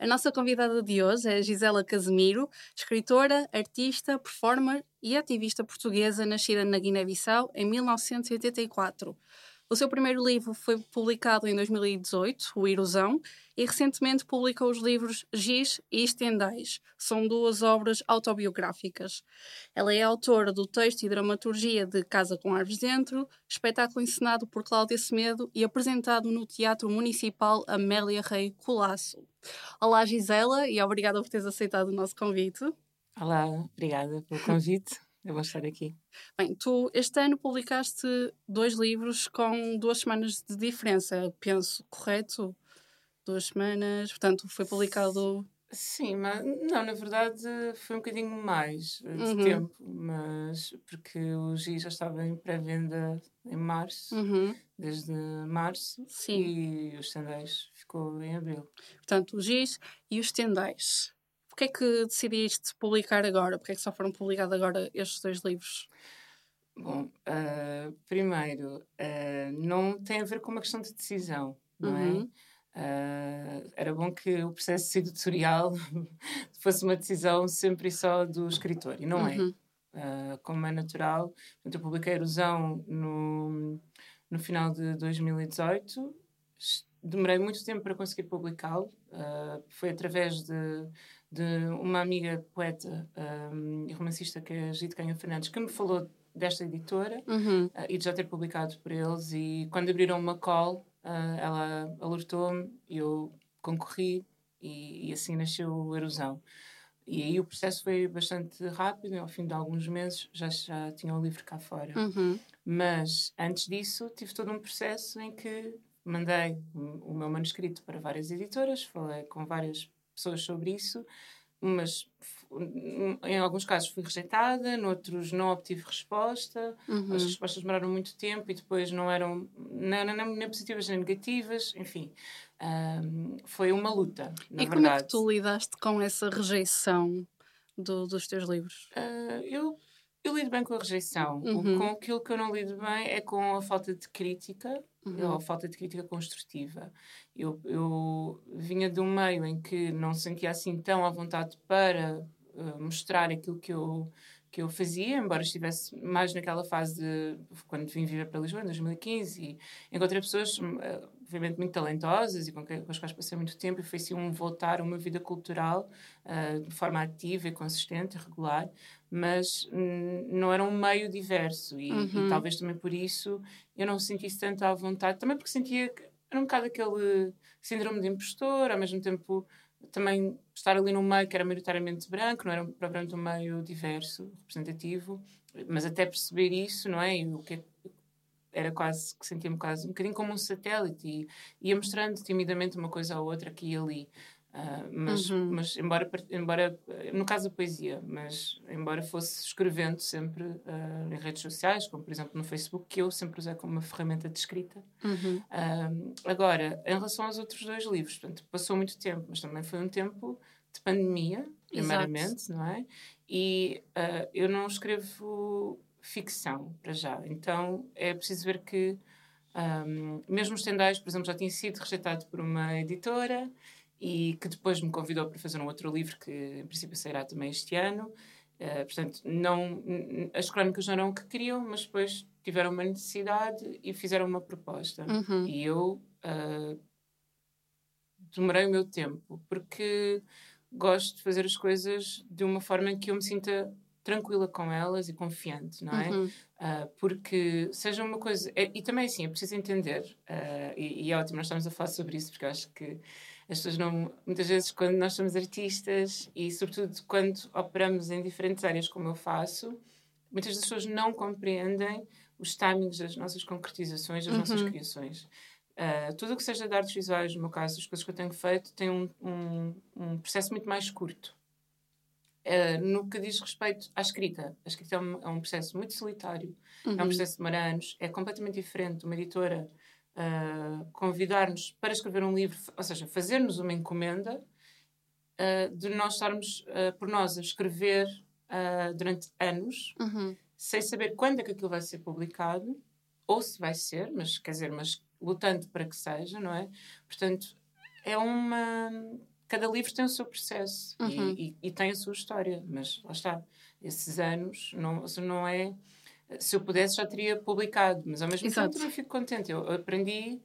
A nossa convidada de hoje é Gisela Casemiro, escritora, artista, performer e ativista portuguesa nascida na Guiné-Bissau em 1984. O seu primeiro livro foi publicado em 2018, O Erosão, e recentemente publicou os livros Giz e Estendais. São duas obras autobiográficas. Ela é autora do texto e dramaturgia de Casa com Árvores Dentro, espetáculo encenado por Cláudia Semedo e apresentado no Teatro Municipal Amélia Rei Colasso. Olá, Gisela, e obrigada por teres aceitado o nosso convite. Olá, obrigada pelo convite. Eu vou estar aqui. Bem, tu este ano publicaste dois livros com duas semanas de diferença, penso, correto? Duas semanas, portanto, foi publicado. Sim, mas não, na verdade foi um bocadinho mais de Uhum. tempo, mas porque o GI já estava em pré-venda em março, Uhum, desde março, Sim. e os Sandais ficou em abril. Portanto, o Giz e os Tendais. Porquê é que decidiste publicar agora? Porquê é que só foram publicados agora estes dois livros? Bom, ah, primeiro, ah, não tem a ver com uma questão de decisão, não Uhum. é? Ah, era bom que o processo editorial fosse uma decisão sempre e só do escritor, e não é. Uhum. Uh, como é natural. Eu publiquei Erosão no, no final de 2018. Es- Demorei muito tempo para conseguir publicá-lo. Uh, foi através de, de uma amiga poeta um, e romancista que é a Gide Canha Fernandes que me falou desta editora Uhum. uh, e de já ter publicado por eles. E quando abriram uma call, uh, ela alertou-me eu concorri e, e assim nasceu o Erosão. E aí o processo foi bastante rápido, e ao fim de alguns meses já, já tinha o livro cá fora. Uhum. Mas antes disso tive todo um processo em que mandei o meu manuscrito para várias editoras, falei com várias pessoas sobre isso, mas em alguns casos fui rejeitada, noutros não obtive resposta, Uhum. as respostas demoraram muito tempo e depois não eram nem, nem, nem positivas nem negativas, enfim. ahm, foi uma luta, na E como verdade. é que tu lidaste com essa rejeição do- dos teus livros? Ah, eu, eu lido bem com a rejeição. Uhum. com aquilo que eu não lido bem é com a falta de crítica, Uhum. ou a falta de crítica construtiva. Eu, eu vinha de um meio em que não se sentia assim tão à vontade para ah, mostrar aquilo que eu, que eu fazia, embora estivesse mais naquela fase de quando vim viver para Lisboa, em 2015, e encontrei pessoas, hum, ah, obviamente, muito talentosas e com, que, com as quais passei muito tempo, e foi assim um voltar a uma vida cultural ah, de forma ativa e consistente, e regular, mas não era um meio diverso, e, Uhum. e talvez também por isso eu não sentisse tanto à vontade, também porque sentia que era um bocado aquele síndrome de impostor, ao mesmo tempo também estar ali num meio que era maioritariamente branco, não era propriamente um meio diverso, representativo, mas até perceber isso, não é? E o que é- era quase que sentia-me quase um bocadinho como um satélite e ia mostrando timidamente uma coisa ou outra aqui e ali. Ah, mas, Uhum. mas embora, embora, eh, no caso da poesia, mas embora fosse escrevendo sempre ah, em redes sociais, como por exemplo no Facebook, que eu sempre usei como uma ferramenta de escrita, Uhum. Ahm, agora, em relação aos outros dois livros, portanto, passou muito tempo, mas também foi um tempo de pandemia, primeiramente, não é? E eu não escrevo ficção, para já. Então, é preciso ver que, ahm, mesmo os Tendais, por exemplo, já tinha sido rejeitado por uma editora e que depois me convidou para fazer um outro livro que, em princípio, sairá também este ano. Uh, portanto, não, as crónicas não eram o que queriam, mas depois tiveram uma necessidade e fizeram uma proposta. Uhum. E eu uh, demorei o meu tempo, porque gosto de fazer as coisas de uma forma em que eu me sinta tranquila com elas e confiante, não é? Uhum. Uh, porque seja uma coisa. é- e também assim, é preciso entender, e, e é ótimo nós estamos a falar sobre isso, porque eu acho que as pessoas não. Muitas vezes, quando nós somos artistas e, sobretudo, quando operamos em diferentes áreas, como eu faço, muitas das pessoas não compreendem os timings das nossas concretizações, das nossas Uhum. criações. Uh, tudo o que seja de artes visuais, no meu caso, as coisas que eu tenho feito, tem um, um, um processo muito mais curto. Uh, no que diz respeito à escrita, a escrita é um, é um processo muito solitário, uhum. é um uhum. processo de anos, é completamente diferente de uma editora uh, convidar-nos para escrever um livro, ou seja, fazer-nos uma encomenda uh, de nós estarmos por nós a escrever durante anos, uhum. sem saber quando é que aquilo vai ser publicado, ou se vai ser, mas quer dizer, mas lutando para que seja, não é? Portanto, é uma. Cada livro tem o seu processo uhum. e, e, e, tem a sua história, mas lá está. Esses anos não, não é. Se eu pudesse, já teria publicado, mas ao mesmo Exato. tempo eu fico contente. Eu aprendi.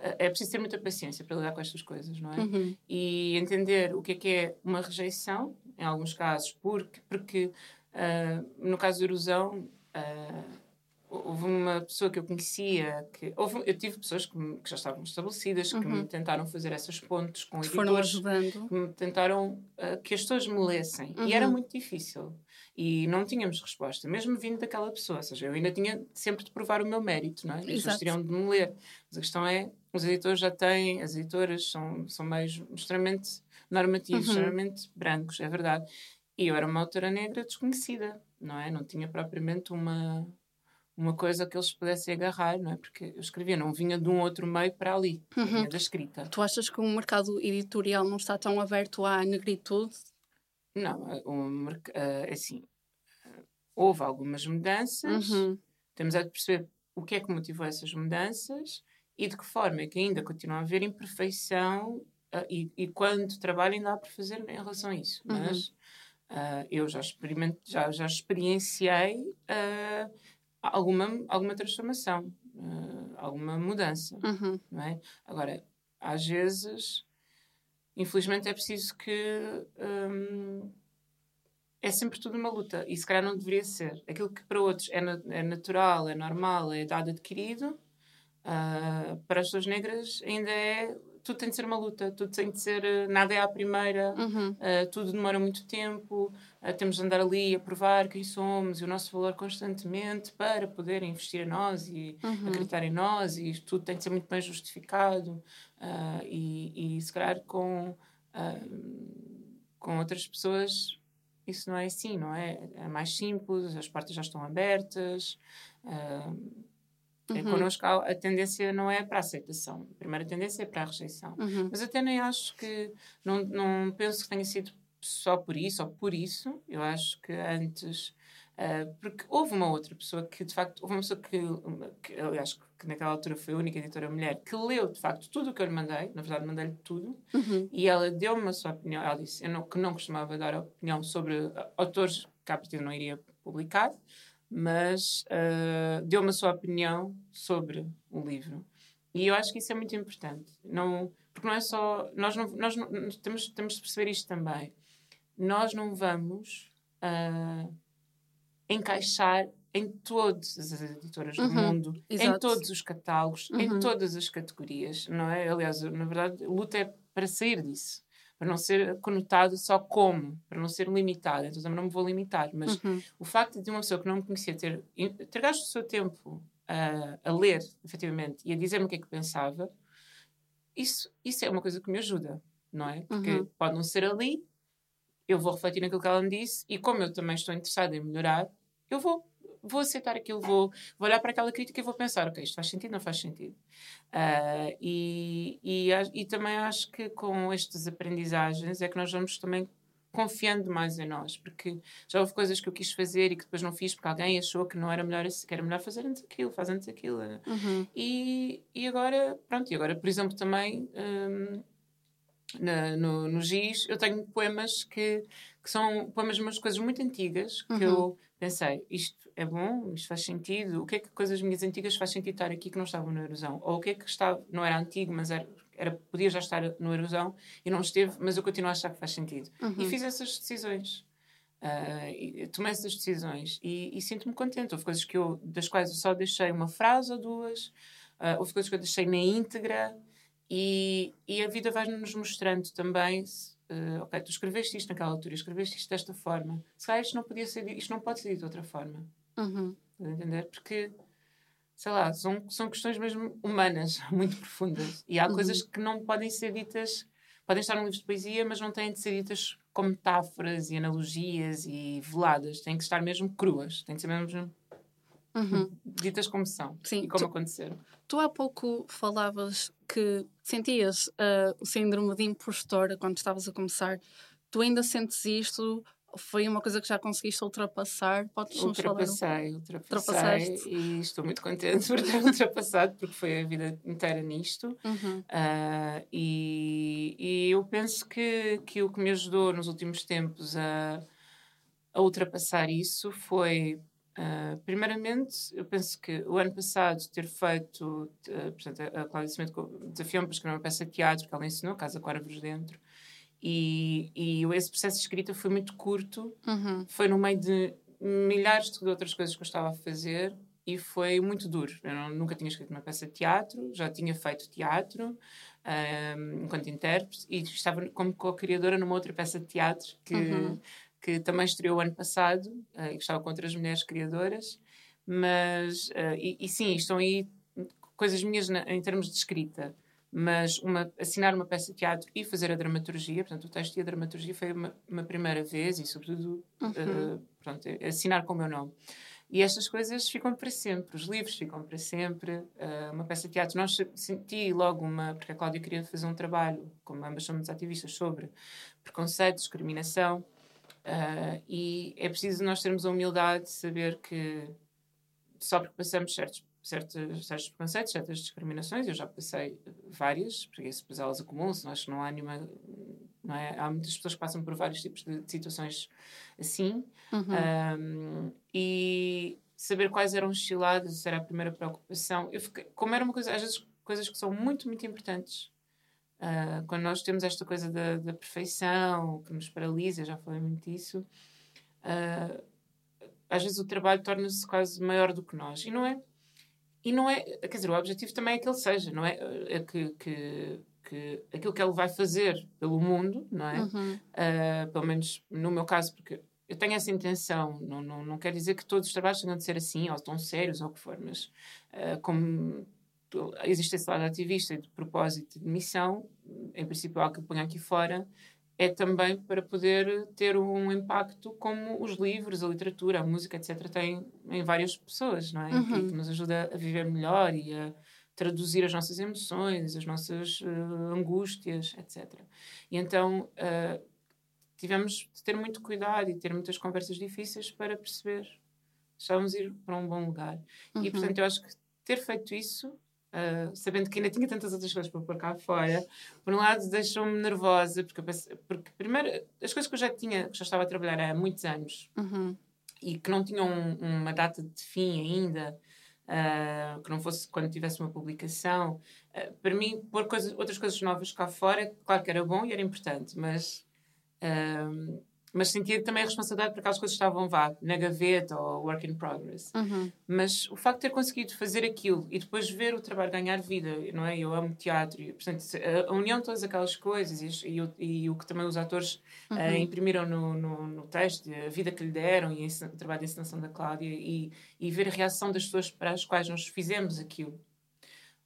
É preciso ter muita paciência para lidar com estas coisas, não é? Uhum. E entender o que é que é uma rejeição, em alguns casos, porque, porque uh, no caso da erosão. Uh, houve uma pessoa que eu conhecia que houve, eu tive pessoas que, me, que já estavam estabelecidas que uhum. me tentaram fazer essas pontes com que foram ajudando que me tentaram uh, que as pessoas me lessem uhum. e era uhum. muito difícil e não tínhamos resposta mesmo vindo daquela pessoa ou seja eu ainda tinha sempre de provar o meu mérito não é? as pessoas teriam de me ler mas a questão é os editores já têm as editoras são são meios extremamente normativos uhum. extremamente brancos é verdade e eu era uma autora negra desconhecida não é não tinha propriamente uma uma coisa que eles pudessem agarrar, não é? Porque eu escrevia, não vinha de um outro meio para ali, uhum. vinha da escrita. Tu achas que o mercado editorial não está tão aberto à negritude? Não, o, uh, assim, uh, houve algumas mudanças, uhum. temos a perceber o que é que motivou essas mudanças e de que forma é que ainda continua a haver imperfeição uh, e, e quando trabalho ainda há por fazer em relação a isso. Uhum. Mas eu já, experimento, já, já experienciei alguma, alguma transformação, uh, alguma mudança, uhum. não é? Agora, às vezes, infelizmente é preciso que um, é sempre tudo uma luta e se calhar não deveria ser. Aquilo que para outros é, na, é natural, é normal, é dado adquirido, uh, para as pessoas negras ainda é tudo tem de ser uma luta, tudo tem de ser, eh, nada é à primeira, uhum. uh, tudo demora muito tempo, uh, temos de andar ali a provar quem somos e o nosso valor constantemente para poder investir em nós e uhum. acreditar em nós e tudo tem de ser muito bem justificado e, e se calhar com, com outras pessoas isso não é assim, não é? É mais simples, as portas já estão abertas. Uh, uhum. Connosco a tendência não é para a aceitação, a primeira tendência é para a rejeição. Uhum. Mas até nem acho que, não, não penso que tenha sido só por isso ou por isso, eu acho que antes, uh, porque houve uma outra pessoa que de facto, houve uma pessoa que, que aliás, que naquela altura foi a única editora mulher, que leu de facto tudo o que eu lhe mandei, na verdade mandei-lhe tudo, uhum. e ela deu-me a sua opinião, ela disse eu não, que não costumava dar opinião sobre autores que a partir não iria publicar, mas uh, deu-me a sua opinião sobre o livro. E eu acho que isso é muito importante. Não, porque não é só. Nós, não, nós não, temos, temos de perceber isto também. Nós não vamos uh, encaixar em todas as editoras uhum, do mundo, exato. em todos os catálogos, uhum. em todas as categorias, não é? Aliás, na verdade, a luta é para sair disso para não ser conotado só como, para não ser limitado. Então também não me vou limitar. Mas uhum. o facto de uma pessoa que não me conhecia ter, ter gasto o seu tempo a, a ler, efetivamente, e a dizer-me o que é que pensava, isso, isso é uma coisa que me ajuda, não é? Porque uhum. pode não ser ali, eu vou refletir naquilo que ela me disse, e como eu também estou interessada em melhorar, eu vou vou aceitar aquilo, vou, vou olhar para aquela crítica e vou pensar, ok, isto faz sentido, não faz sentido. Uh, e, e, e também acho que com estas aprendizagens é que nós vamos também confiando mais em nós, porque já houve coisas que eu quis fazer e que depois não fiz porque alguém achou que não era melhor, que era melhor fazer antes aquilo, faz antes aquilo. Uhum. E, e agora, pronto, e agora, por exemplo, também um, na, no, no GIS eu tenho poemas que, que são poemas, umas coisas muito antigas que uhum. eu pensei, isto é bom, isto faz sentido, o que é que coisas minhas antigas faz sentido estar aqui que não estavam na erosão? Ou o que é que estava, não era antigo, mas era, era podia já estar no erosão e não esteve, mas eu continuo a achar que faz sentido. Uhum. E fiz essas decisões. Uh, tomei essas decisões e, e sinto-me contente. Houve coisas que eu, das quais eu só deixei uma frase ou duas, uh, houve coisas que eu deixei na íntegra e, e a vida vai-nos mostrando também uh, ok, tu escreveste isto naquela altura, escreveste isto desta forma. Se calhar isto não podia ser, isto não pode ser dito de outra forma. Uhum. Entender? Porque sei lá, são, são questões mesmo humanas, muito profundas. E há uhum. coisas que não podem ser ditas, podem estar num livro de poesia, mas não têm de ser ditas com metáforas e analogias e veladas. Têm que estar mesmo cruas, têm que ser mesmo uhum. ditas como são Sim, e como tu, aconteceram. Tu há pouco falavas que sentias uh, o síndrome de impostora quando estavas a começar. Tu ainda sentes isto foi uma coisa que já conseguiste ultrapassar? Podes ultrapassei, um... ultrapassei e estou muito contente por ter ultrapassado porque foi a vida inteira nisto uhum. uh, e, e, eu penso que, que o que me ajudou nos últimos tempos a, a ultrapassar isso foi Uh, primeiramente, eu penso que o ano passado ter feito, uh, portanto, a Cláudia Cimento desafiou-me para escrever uma peça de teatro que ela ensinou, Casa com Árvores Dentro, e, e esse processo de escrita foi muito curto, uhum. foi no meio de milhares de outras coisas que eu estava a fazer e foi muito duro. Eu não, nunca tinha escrito uma peça de teatro, já tinha feito teatro um, enquanto intérprete e estava como co-criadora numa outra peça de teatro que, uhum. Que também estreou ano passado uh, que estava com outras mulheres criadoras. Mas, uh, e, e, sim, estão aí coisas minhas na, em termos de escrita mas uma, assinar uma peça de teatro e fazer a dramaturgia, portanto, o texto e a dramaturgia foi uma, uma primeira vez e, sobretudo, uhum. uh, pronto, assinar com o meu nome. E estas coisas ficam para sempre, os livros ficam para sempre. Uh, uma peça de teatro, nós senti logo uma. Porque a Cláudia queria fazer um trabalho, como ambas somos ativistas, sobre preconceito, discriminação. Uh, e é preciso nós termos a humildade de saber que só porque passamos certos certos, certos preconceitos, certas discriminações, eu já passei várias, porque isso depois elas acumulam-se, acho que não há nenhuma. Não é? Há muitas pessoas que passam por vários tipos de, de situações assim. Uhum. Um, e saber quais eram os cilados era a primeira preocupação. Eu fiquei, como era uma coisa, às vezes, coisas que são muito, muito importantes. Uh, quando nós temos esta coisa da, da, perfeição, que nos paralisa, já falei muito disso, uh, às vezes o trabalho torna-se quase maior do que nós. E não é e não é, quer dizer, o objetivo também é que ele seja, não é? é que, que, que aquilo que ele vai fazer pelo mundo, não é? Uhum. Uh, pelo menos no meu caso, porque eu tenho essa intenção, não, não, não quer dizer que todos os trabalhos tenham de ser assim, ou tão sérios, ou o que for, mas como existe esse lado ativista de propósito de missão, em princípio, algo que eu ponho aqui fora, é também para poder ter um impacto como os livros, a literatura, a música, etc., têm em várias pessoas, não é? Uhum. Que nos ajuda a viver melhor e a traduzir as nossas emoções, as nossas uh, angústias, etc. E então uh, tivemos de ter muito cuidado e ter muitas conversas difíceis para perceber se estávamos a ir para um bom lugar. Uhum. E, portanto, eu acho que ter feito isso Uh, sabendo que ainda tinha tantas outras coisas para pôr cá fora, por um lado deixou-me nervosa, porque, pensei, porque primeiro, as coisas que eu já tinha, que já estava a trabalhar há muitos anos uhum. e que não tinham um, uma data de fim ainda, uh, que não fosse quando tivesse uma publicação, uh, para mim, pôr coisas, outras coisas novas cá fora, claro que era bom e era importante, mas mas sentia também a responsabilidade por aquelas coisas que estavam vá, na gaveta ou work in progress. Uhum. Mas o facto de ter conseguido fazer aquilo e depois ver o trabalho ganhar vida, não é? Eu amo teatro, e, portanto, a, união de todas aquelas coisas e, e, e o que também os atores eh, uhum. uh, imprimiram no, no, no, texto, a vida que lhe deram e o trabalho de encenação da Cláudia e, e ver a reação das pessoas para as quais nós fizemos aquilo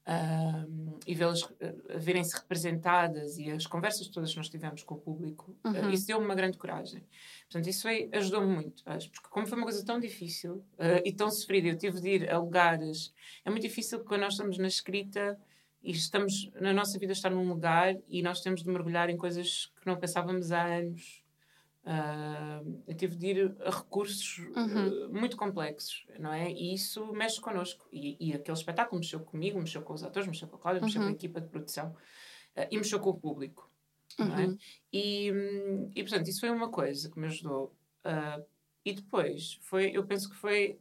uh, e vê-las uh, verem-se representadas e as conversas todas que nós tivemos com o público, uh, uhum. isso deu-me uma grande coragem. Portanto, isso ajudou-me muito, acho, porque como foi uma coisa tão difícil e tão sofrida, eu tive de ir a lugares. É muito difícil quando nós estamos na escrita e estamos na nossa vida estar num lugar e nós temos de mergulhar em coisas que não pensávamos há anos Uh, eu tive de ir a recursos uhum. uh, muito complexos, não é? E isso mexe connosco. E, e, aquele espetáculo mexeu comigo, mexeu com os atores, mexeu com a Cláudia, uhum. mexeu com a uhum. equipa de produção uh, e mexeu com o público, uhum. não é? Uhum. E, e, portanto, isso foi uma coisa que me ajudou. e depois, foi, eu penso que foi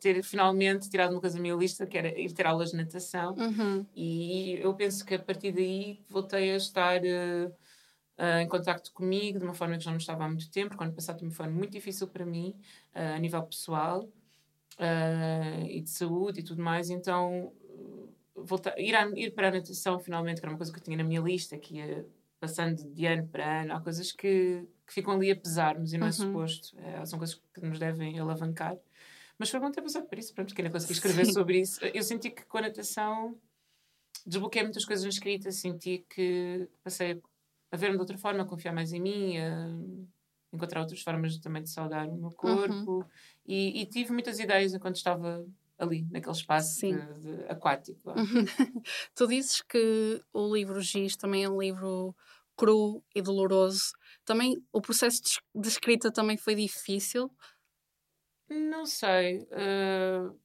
ter finalmente tirado uma coisa da minha lista, que era ir ter aulas de natação. Uhum. E eu penso que a partir daí voltei a estar uh, em contacto comigo de uma forma que já não estava há muito tempo, porque ano passado também foi muito difícil para mim, uh, a nível pessoal uh, e de saúde e tudo mais, então voltar, ir, a, ir para a natação finalmente, que era uma coisa que eu tinha na minha lista, que ia passando de ano para ano, há coisas que, que ficam ali a pesar-nos e não é uhum. suposto, é, são coisas que nos devem alavancar. Mas foi bom ter passado por isso, pronto, porque ainda consegui escrever Sim. sobre isso. Eu senti que com a natação desbloqueei muitas coisas na escrita, senti que passei a ver-me de outra forma, a confiar mais em mim, a encontrar outras formas também de saudar o meu corpo. Uhum. E, e, tive muitas ideias enquanto estava ali, naquele espaço de, de aquático. tu dizes que o livro Giz também é um livro cru e doloroso. Também o processo de escrita também foi difícil? Não sei. Uh,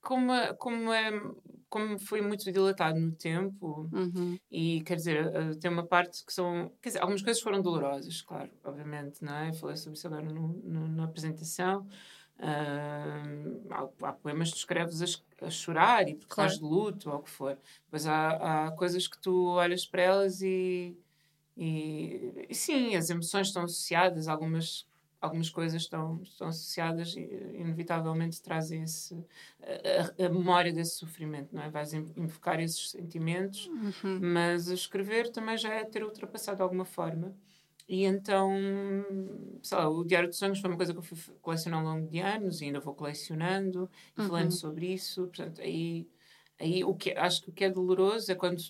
como, como, é, como foi muito dilatado no tempo, uhum. e quer dizer, uh, tem uma parte que são. Quer dizer, algumas coisas foram dolorosas, claro, obviamente, não é? Falei sobre isso agora no, no, na apresentação. Uh, há, há, poemas que tu escreves a, a chorar e porque claro. estás de luto ou o que for. Mas há, há coisas que tu olhas para elas e, e, e, sim, as emoções estão associadas, algumas algumas coisas estão, estão associadas e inevitavelmente trazem esse, a, a, memória desse sofrimento, não é? Vais invocar esses sentimentos, uhum. mas escrever também já é ter ultrapassado de alguma forma. E então, sei lá, o Diário de Sonhos foi uma coisa que eu fui colecionando ao longo de anos e ainda vou colecionando e uhum. falando sobre isso. Portanto, aí, aí o que, acho que o que é doloroso é quando,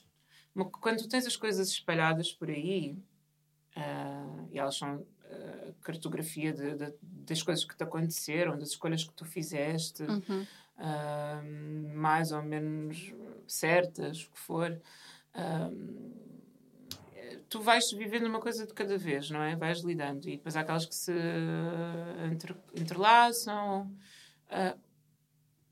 quando tens as coisas espalhadas por aí uh, e elas são cartografia de, de, das coisas que te aconteceram, das escolhas que tu fizeste, uhum. uh, mais ou menos certas, o que for. Uh, tu vais vivendo uma coisa de cada vez, não é? Vais lidando. E depois há aquelas que se entre, entrelaçam. Uh,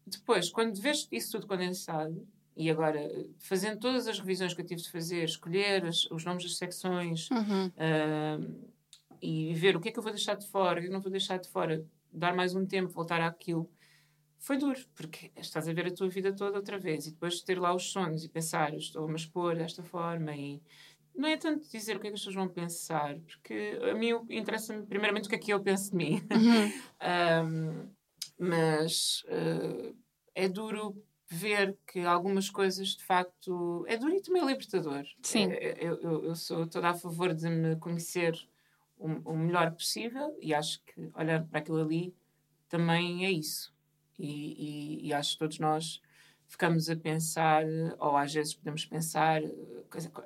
depois, quando vês isso tudo condensado, e agora, fazendo todas as revisões que eu tive de fazer, escolher as, os nomes das secções, uhum. uh, e ver o que é que eu vou deixar de fora, o que é que não vou deixar de fora, dar mais um tempo, voltar àquilo, foi duro, porque estás a ver a tua vida toda outra vez e depois ter lá os sonhos e pensar, estou-me a expor desta forma e não é tanto dizer o que é que as pessoas vão pensar, porque a mim interessa-me primeiramente o que é que eu penso de mim. Uhum. um, mas uh, é duro ver que algumas coisas de facto é duro e também é libertador. Sim. É, eu, eu, eu sou toda a favor de me conhecer o, melhor possível e acho que olhando para aquilo ali também é isso. E, e, e, acho que todos nós ficamos a pensar, ou às vezes podemos pensar,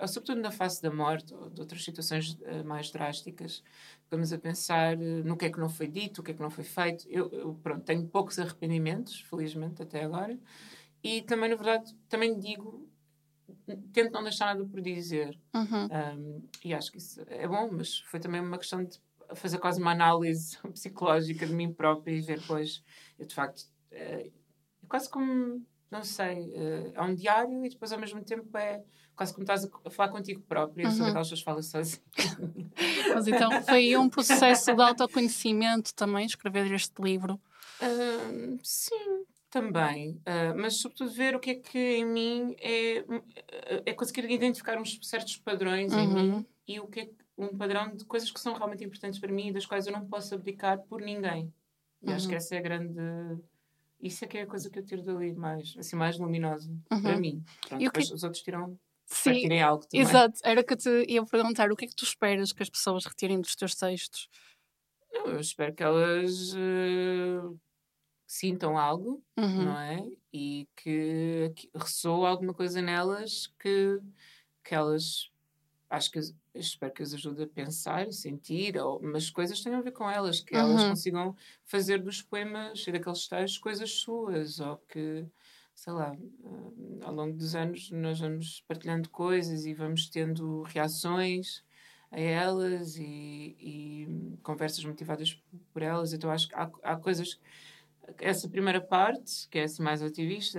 sobretudo na face da morte ou de outras situações uh, mais drásticas, ficamos a pensar uh, no que é que não foi dito, o que é que não foi feito. Eu, eu, pronto, tenho poucos arrependimentos, felizmente, até agora. E também, na verdade, também digo tento não deixar nada por dizer. Uhum. Um, e acho que isso é bom, mas foi também uma questão de fazer quase uma análise psicológica de mim própria e ver, pois, eu de facto, é, é quase como, não sei, é, um diário e depois ao mesmo tempo é quase como estás a falar contigo própria, uhum. sobre aquelas pessoas falam sozinhas. Mas então foi um processo de autoconhecimento também, escrever este livro? Uh, sim, também, uh, mas sobretudo ver o que é que em mim é, é conseguir identificar uns certos padrões uhum. em mim e o que é um padrão de coisas que são realmente importantes para mim e das quais eu não posso abdicar por ninguém. E uhum. acho que uhum. essa é a grande. Isso é que é a coisa que eu tiro dali mais, assim, mais luminosa uhum. para mim. Pronto, e depois que... os outros tiram. Sim, algo também. Exato, era que eu te ia perguntar o que é que tu esperas que as pessoas retirem dos teus textos? Não, eu espero que elas. Uh sintam algo, uhum. não é? E que, que ressoa alguma coisa nelas que, que elas acho que espero que as ajude a pensar, a sentir, ou, mas coisas têm a ver com elas, que uhum. elas consigam fazer dos poemas e daqueles textos coisas suas, ou que, sei lá, uh, ao longo dos anos nós vamos partilhando coisas e vamos tendo reações a elas e, e conversas motivadas por elas, então acho que há, há coisas essa primeira parte, que é assim mais ativista,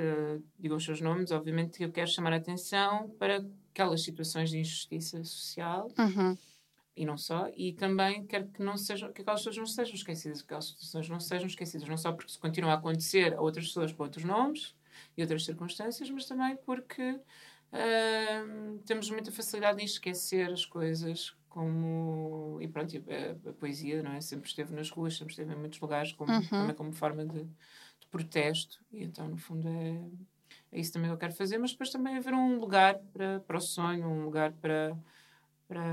digo os seus nomes, obviamente que eu quero chamar a atenção para aquelas situações de injustiça social uhum. e não só, e também quero que não sejam, que aquelas pessoas não sejam esquecidas, que aquelas situações não sejam esquecidas, não só porque se continuam a acontecer a outras pessoas com outros nomes e outras circunstâncias, mas também porque uh, temos muita facilidade em esquecer as coisas como e pronto a, a, poesia não é sempre esteve nas ruas sempre esteve em muitos lugares como uhum. também como forma de, de, protesto e então no fundo é, é isso também que eu quero fazer mas depois também haver um lugar para, para o sonho um lugar para para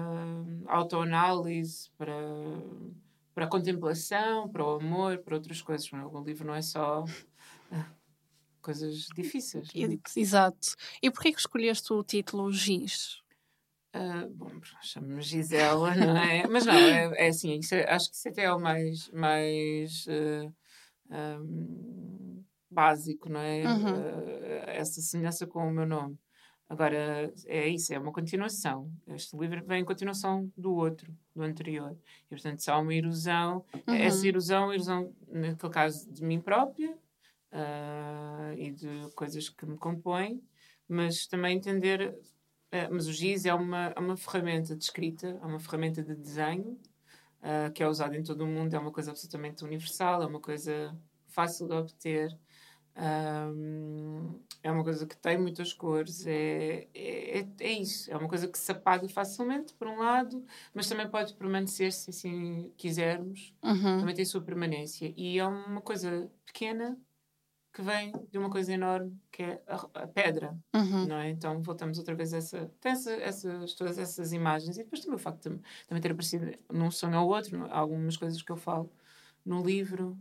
autoanálise para para a contemplação, para o amor, para outras coisas. O livro não é só coisas difíceis. Exato. E porquê que escolheste o título Giz? Uh, bom, chamo-me Gisela, não é? Mas não, é, é assim, é, acho que isso até é o mais, mais uh, ah, um, básico, não é? Uhum. Uh, essa semelhança com o meu nome. Agora, é isso, é uma continuação. Este livro vem em continuação do outro, do anterior. E, portanto, se há uma erosão, uhum. essa erosão, erosão, naquele caso, de mim própria uh, e de coisas que me compõem, mas também entender. Uh, mas o GIS é uma, é uma ferramenta de escrita, é uma ferramenta de desenho, uh, que é usada em todo o mundo, é uma coisa absolutamente universal, é uma coisa fácil de obter. Um, é uma coisa que tem muitas cores, é, é, é isso. É uma coisa que se apaga facilmente, por um lado, mas também pode permanecer se assim quisermos. Uhum. Também tem sua permanência. E é uma coisa pequena que vem de uma coisa enorme que é a, a pedra, uhum. não é? Então voltamos outra vez a essa, tem essa, essas, todas essas imagens e depois também o facto de também ter aparecido num sonho ou outro, algumas coisas que eu falo no livro,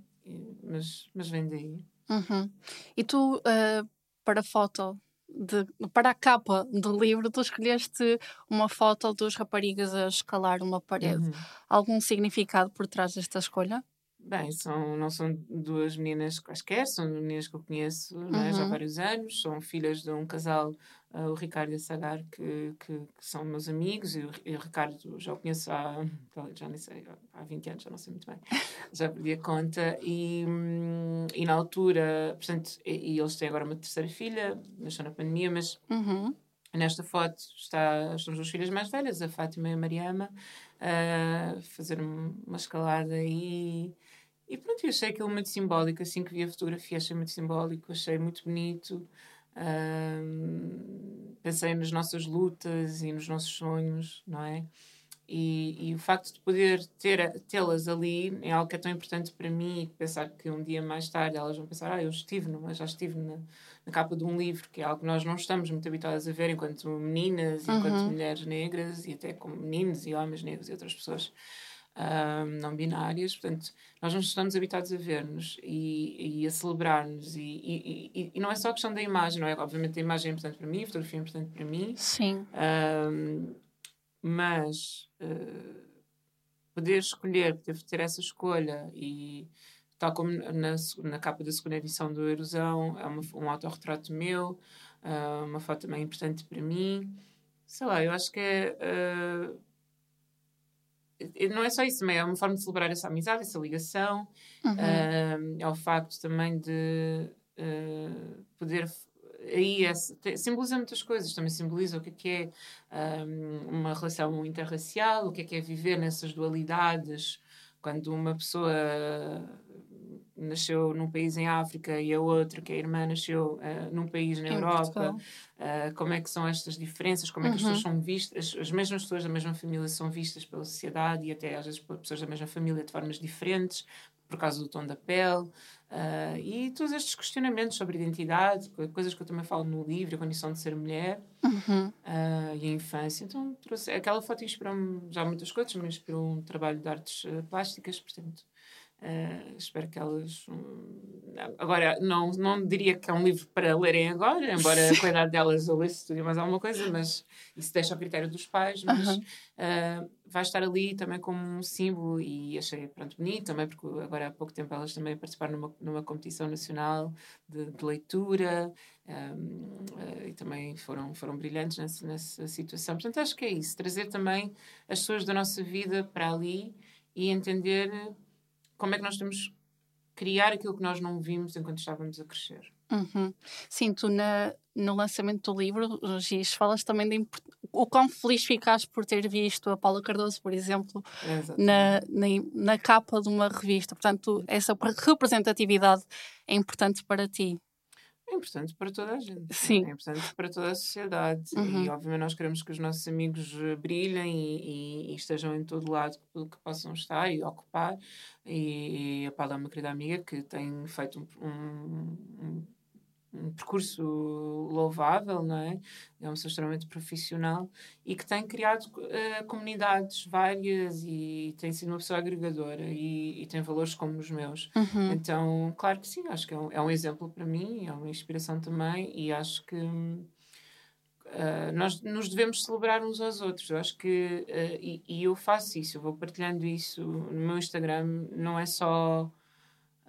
mas, mas vem daí. Uhum. E tu, uh, para a foto, de, para a capa do livro, tu escolheste uma foto dos raparigas a escalar uma parede. Uhum. Algum significado por trás desta escolha? Bem, são, não são duas meninas quaisquer, são meninas que eu conheço uhum. já há vários anos, são filhas de um casal, uh, o Ricardo e a Sagar, que, que, que, são meus amigos, e o, e o, Ricardo já o conheço há, já nem sei, há 20 anos, já não sei muito bem, já perdi a conta, e, e na altura, portanto, e, e eles têm agora uma terceira filha, nasceu na pandemia, mas uhum. nesta foto está, estão as duas filhas mais velhas, a Fátima e a Mariama, a uh, fazer uma escalada e e pronto, eu achei aquilo muito simbólico. Assim que vi a fotografia, achei muito simbólico, achei muito bonito. Um, pensei nas nossas lutas e nos nossos sonhos, não é? E, e o facto de poder ter tê-las ali é algo que é tão importante para mim e pensar que um dia mais tarde elas vão pensar ah, eu estive, não, já estive na, na capa de um livro, que é algo que nós não estamos muito habituadas a ver enquanto meninas, enquanto uhum. mulheres negras e até como meninos e homens negros e outras pessoas não binárias, portanto, nós não estamos habituados a ver-nos e, e, a celebrar-nos. E, e, e, não é só a questão da imagem, não é? Obviamente a imagem é importante para mim, a fotografia é importante para mim. Sim. Um, mas uh, poder escolher, poder ter essa escolha e tal como na, na capa da segunda edição do Erosão, é uma, um autorretrato meu, uh, uma foto também importante para mim. Sei lá, eu acho que é. Uh, não é só isso, também é uma forma de celebrar essa amizade, essa ligação. Uhum. Uh, é o facto também de uh, poder. Aí é, simboliza muitas coisas, também simboliza o que é, que é um, uma relação interracial, o que é que é viver nessas dualidades, quando uma pessoa nasceu num país em África e a outra, que é a irmã, nasceu uh, num país na em Europa. Uh, como é que são estas diferenças? Como é que uhum. as pessoas são vistas? As, as, mesmas pessoas da mesma família são vistas pela sociedade e até às vezes por pessoas da mesma família de formas diferentes, por causa do tom da pele. Uh, e todos estes questionamentos sobre identidade, coisas que eu também falo no livro, a condição de ser mulher uhum. e a infância. Então, trouxe, aquela foto inspirou-me já muitas coisas, mas inspirou um trabalho de artes plásticas, portanto Uh, espero que elas. Um, agora, não, não diria que é um livro para lerem agora, embora com a idade delas eu lesse tudo mais alguma coisa, mas isso deixa ao critério dos pais. Mas uh uh, vai estar ali também como um símbolo e achei pronto, bonito também, porque agora há pouco tempo elas também participaram numa, numa competição nacional de, de leitura um, e também foram, foram brilhantes nessa, nessa situação. Portanto, acho que é isso, trazer também as pessoas da nossa vida para ali e entender como é que nós temos criar aquilo que nós não vimos enquanto estávamos a crescer. Uhum. Sim, tu na, no lançamento do livro, Giz, falas também de o quão feliz ficaste por ter visto a Paula Cardoso, por exemplo, na, na, na, capa de uma revista. Portanto, essa representatividade é importante para ti. É importante para toda a gente. É? Sim. É importante para toda a sociedade. Uhum. E, obviamente, nós queremos que os nossos amigos eh, brilhem e, e, e estejam em todo lado que, que, possam estar e ocupar. E, e a Paula é uma querida amiga que tem feito um, um, um percurso louvável, não é? É uma pessoa extremamente profissional e que tem criado uh, comunidades várias e tem sido uma pessoa agregadora e, e tem valores como os meus. Uhum. Então, claro que sim, acho que é um, é um exemplo para mim, é uma inspiração também e acho que. Uh, nós nos devemos celebrar uns aos outros. Eu acho que, uh, e, e, eu faço isso, eu vou partilhando isso no meu Instagram, não é só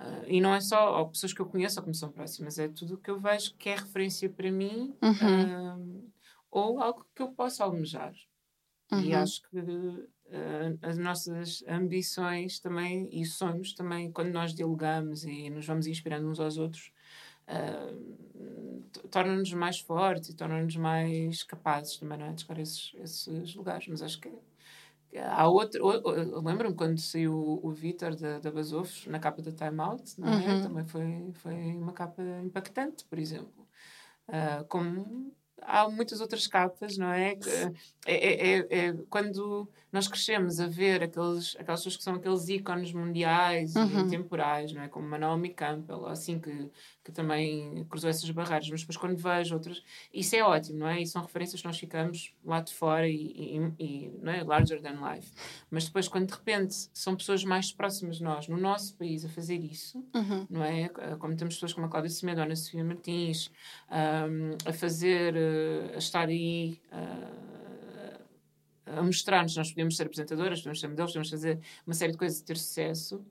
Uh, e não é só ou pessoas que eu conheço ou que me são próximas, é tudo o que eu vejo que é referência para mim uhum. uh, ou algo que eu possa almejar. Uhum. E acho que uh, as nossas ambições também e sonhos também, quando nós dialogamos e nos vamos inspirando uns aos outros, tornam-nos mais fortes e tornam-nos mais capazes também, não é? De chegar a esses, esses lugares. Mas acho que Há outro, lembro-me quando saiu o, o Vitor da, da Basofos na capa da Time Out, é? Uhum. também foi, foi uma capa impactante, por exemplo. Uh, como há muitas outras capas, não é? É, é, é, é, quando nós crescemos a ver aqueles, aquelas pessoas que são aqueles ícones mundiais uhum. e temporais, não é? Como Naomi Campbell, assim que, que também cruzou essas barreiras, mas depois quando vejo outras, isso é ótimo, não é? E são referências que nós ficamos lá de fora e, e, e não é? Larger than life. Mas depois, quando de repente são pessoas mais próximas de nós, no nosso país, a fazer isso, uhum. não é? Como temos pessoas como a Cláudia Semedo, a Ana Sofia Martins, um, a fazer, a estar aí. Uh, a mostrar-nos, nós podemos ser apresentadoras, podemos ser modelos, podemos fazer uma série de coisas e ter sucesso.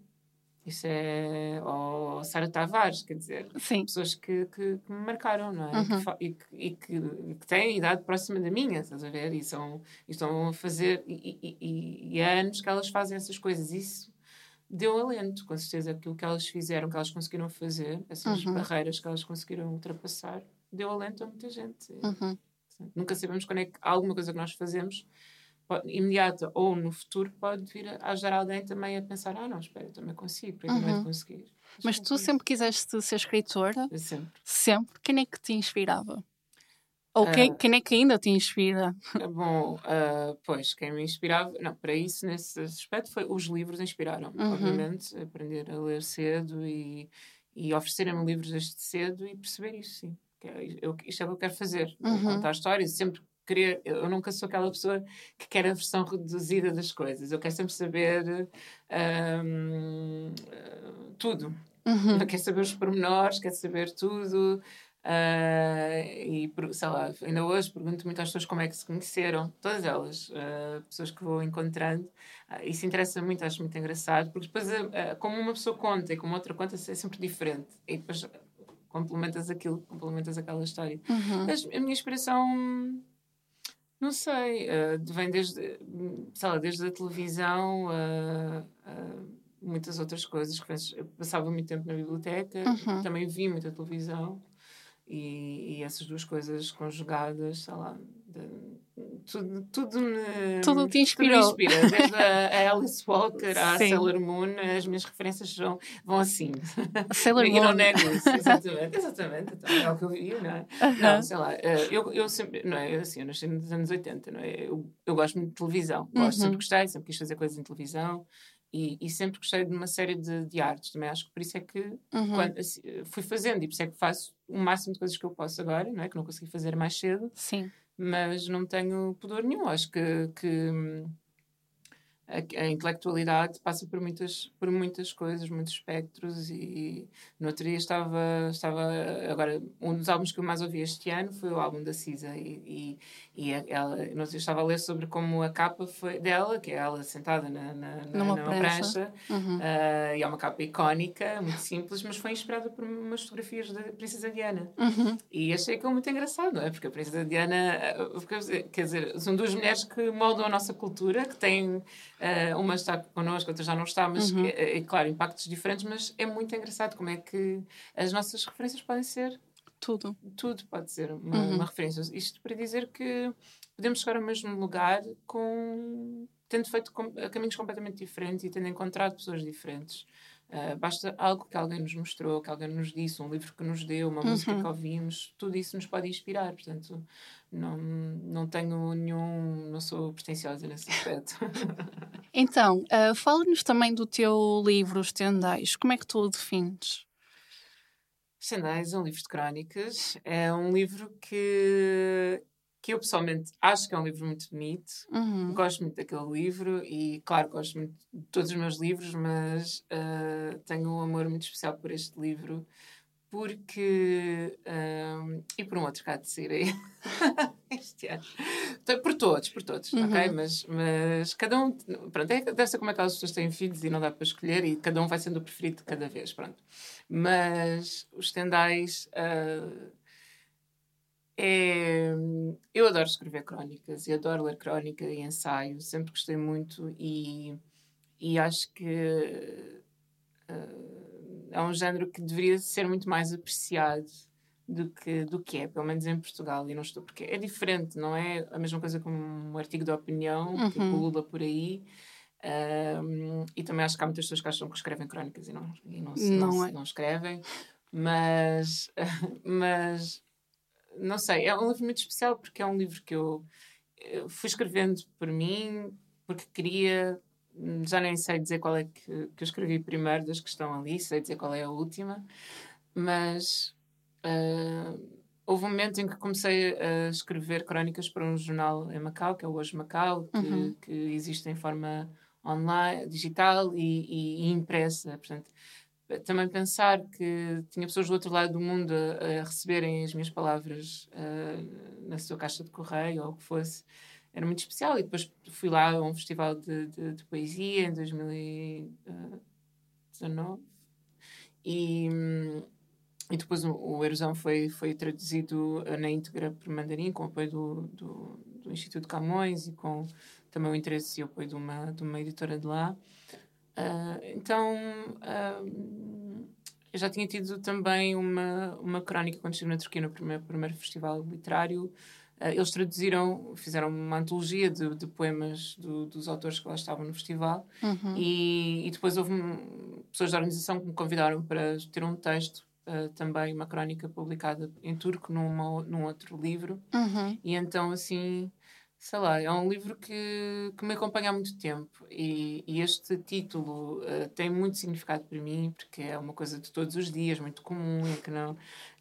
Isso é. Ou Sara Tavares, quer dizer, Sim. pessoas que, que, que, me marcaram, não é? Uhum. E, que, e, que, que, têm idade próxima da minha, estás a ver? E, são, e estão a fazer. E, e, e há anos que elas fazem essas coisas. Isso deu alento, com certeza. Aquilo que elas fizeram, que elas conseguiram fazer, essas uhum. barreiras que elas conseguiram ultrapassar, deu alento a muita gente. Uhum. Nunca sabemos quando é que alguma coisa que nós fazemos imediata ou no futuro pode vir a ajudar alguém também a pensar ah não, espera, eu também consigo, para uhum. conseguir. Acho Mas tu sempre quiseste ser escritora? sempre. Sempre? Quem é que te inspirava? Ou uh, quem, quem é que ainda te inspira? Bom, uh, pois, quem me inspirava, não, para isso, nesse aspecto, foi os livros inspiraram uhum. obviamente, aprender a ler cedo e, e oferecerem-me livros desde cedo e perceber isso, sim. É, eu, isto é o que eu quero fazer, uhum. contar histórias, sempre querer, eu nunca sou aquela pessoa que quer a versão reduzida das coisas. Eu quero sempre saber um, tudo. Uhum. Eu quero saber os pormenores, quero saber tudo. Uh, e sei lá, ainda hoje pergunto muito às pessoas como é que se conheceram, todas elas, uh, pessoas que vou encontrando. Uh, isso interessa muito, acho muito engraçado, porque depois, como uma pessoa conta e como outra conta, é sempre diferente. E depois complementas aquilo, complementas aquela história. Uhum. Mas a minha inspiração não sei, uh, vem desde, sei lá, desde a televisão a, muitas outras coisas. Eu passava muito tempo na biblioteca, uhum. também vi muita televisão e, e, essas duas coisas conjugadas, sei lá, tudo, tudo me. Tudo te inspirou. Tudo inspira. Desde a Alice Walker à Sim. Sailor Moon, as minhas referências vão, vão assim. Sailor Moon. Exatamente. Exatamente. Então, é o que eu vi, não é? Uh -huh. Não, sei lá. Eh, eu, eu sempre. Não é? Assim, eu nasci nos anos 80, não é? Eu, eu gosto muito de televisão. Gosto, uh -huh. sempre gostei, sempre quis fazer coisas em televisão. E, e, sempre gostei de uma série de, de, artes também. Acho que por isso é que uhum. quando, assim, fui fazendo e por isso é que faço o máximo de coisas que eu posso agora, não é? Que não consegui fazer mais cedo. Sim mas não tenho pudor nenhum. Acho que, que a, a, intelectualidade passa por muitas, por muitas coisas, muitos espectros e no outro dia estava, estava agora, um dos álbuns que eu mais ouvi este ano foi o álbum da Cisa e, e, e ela, não sei, estava a ler sobre como a capa foi dela, que é ela sentada na, na, numa, numa prancha, uhum. uh, e é uma capa icónica, muito simples, mas foi inspirada por umas fotografias da Princesa Diana. Uhum. E achei aquilo muito engraçado, não é? Porque a Princesa Diana, ah, quer dizer, são duas mulheres que moldam a nossa cultura, que têm Uh, uma está connosco, outra já não está, mas, uhum. é, é, claro, impactos diferentes, mas é muito engraçado como é que as nossas referências podem ser. Tudo. Tudo pode ser uma, uhum. uma referência. Isto para dizer que podemos chegar ao mesmo lugar com tendo feito com, caminhos completamente diferentes e tendo encontrado pessoas diferentes. Uh, basta algo que alguém nos mostrou, que alguém nos disse, um livro que nos deu, uma uhum. música que ouvimos, tudo isso nos pode inspirar. Portanto, não, não tenho nenhum. não sou pretenciosa nesse aspecto. então, uh, fala-nos também do teu livro Os Tendais. Como é que tu o defines? É um livro de crónicas. É um livro que, que eu pessoalmente acho que é um livro muito bonito. Uhum. Gosto muito daquele livro e, claro, gosto muito de todos os meus livros, mas uh, tenho um amor muito especial por este livro porque. Um, e por um outro cá de ser este ano. Então, por todos, por todos, uhum. ok? Mas, mas cada um. Pronto, é, deve ser como aquelas pessoas têm filhos e não dá para escolher e cada um vai sendo o preferido de cada vez, pronto. Mas os tendais. Uh, é, eu adoro escrever crónicas e adoro ler crónica e ensaio, sempre gostei muito e, e acho que. Uh, é um género que deveria ser muito mais apreciado do que, do que é, pelo menos em Portugal. E não estou porque é diferente, não é a mesma coisa como um artigo de opinião uhum. que pulula por aí. Um, e também acho que há muitas pessoas que acham que escrevem crónicas e não, e não, não, não, é. não escrevem. Mas, mas não sei, é um livro muito especial porque é um livro que eu, eu fui escrevendo por mim, porque queria já nem sei dizer qual é que, que eu escrevi primeiro das que estão ali, sei dizer qual é a última, mas uh, houve um momento em que comecei a escrever crónicas para um jornal em Macau, que é o Hoje Macau, que, uhum. que existe em forma online, digital e, e, impressa. Portanto, também pensar que tinha pessoas do outro lado do mundo a, a receberem as minhas palavras uh, na sua caixa de correio ou o que fosse era muito especial. E depois fui lá a um festival de, de, de poesia em 2019 e, e depois o, Erosão foi, foi traduzido na íntegra por mandarim com o apoio do, do, do, Instituto Camões e com também o interesse e o apoio de uma, de uma editora de lá. Uh, então, uh, eu já tinha tido também uma, uma crónica quando estive na Turquia no primeiro, primeiro festival literário eles traduziram, fizeram uma antologia de, de poemas do, dos autores que lá estavam no festival uhum. e, e, depois houve pessoas da organização que me convidaram para ter um texto, uh, também uma crónica publicada em turco numa, num outro livro. Uhum. E então, assim, sei lá, é um livro que, que me acompanha há muito tempo e, e este título uh, tem muito significado para mim porque é uma coisa de todos os dias, muito comum e que não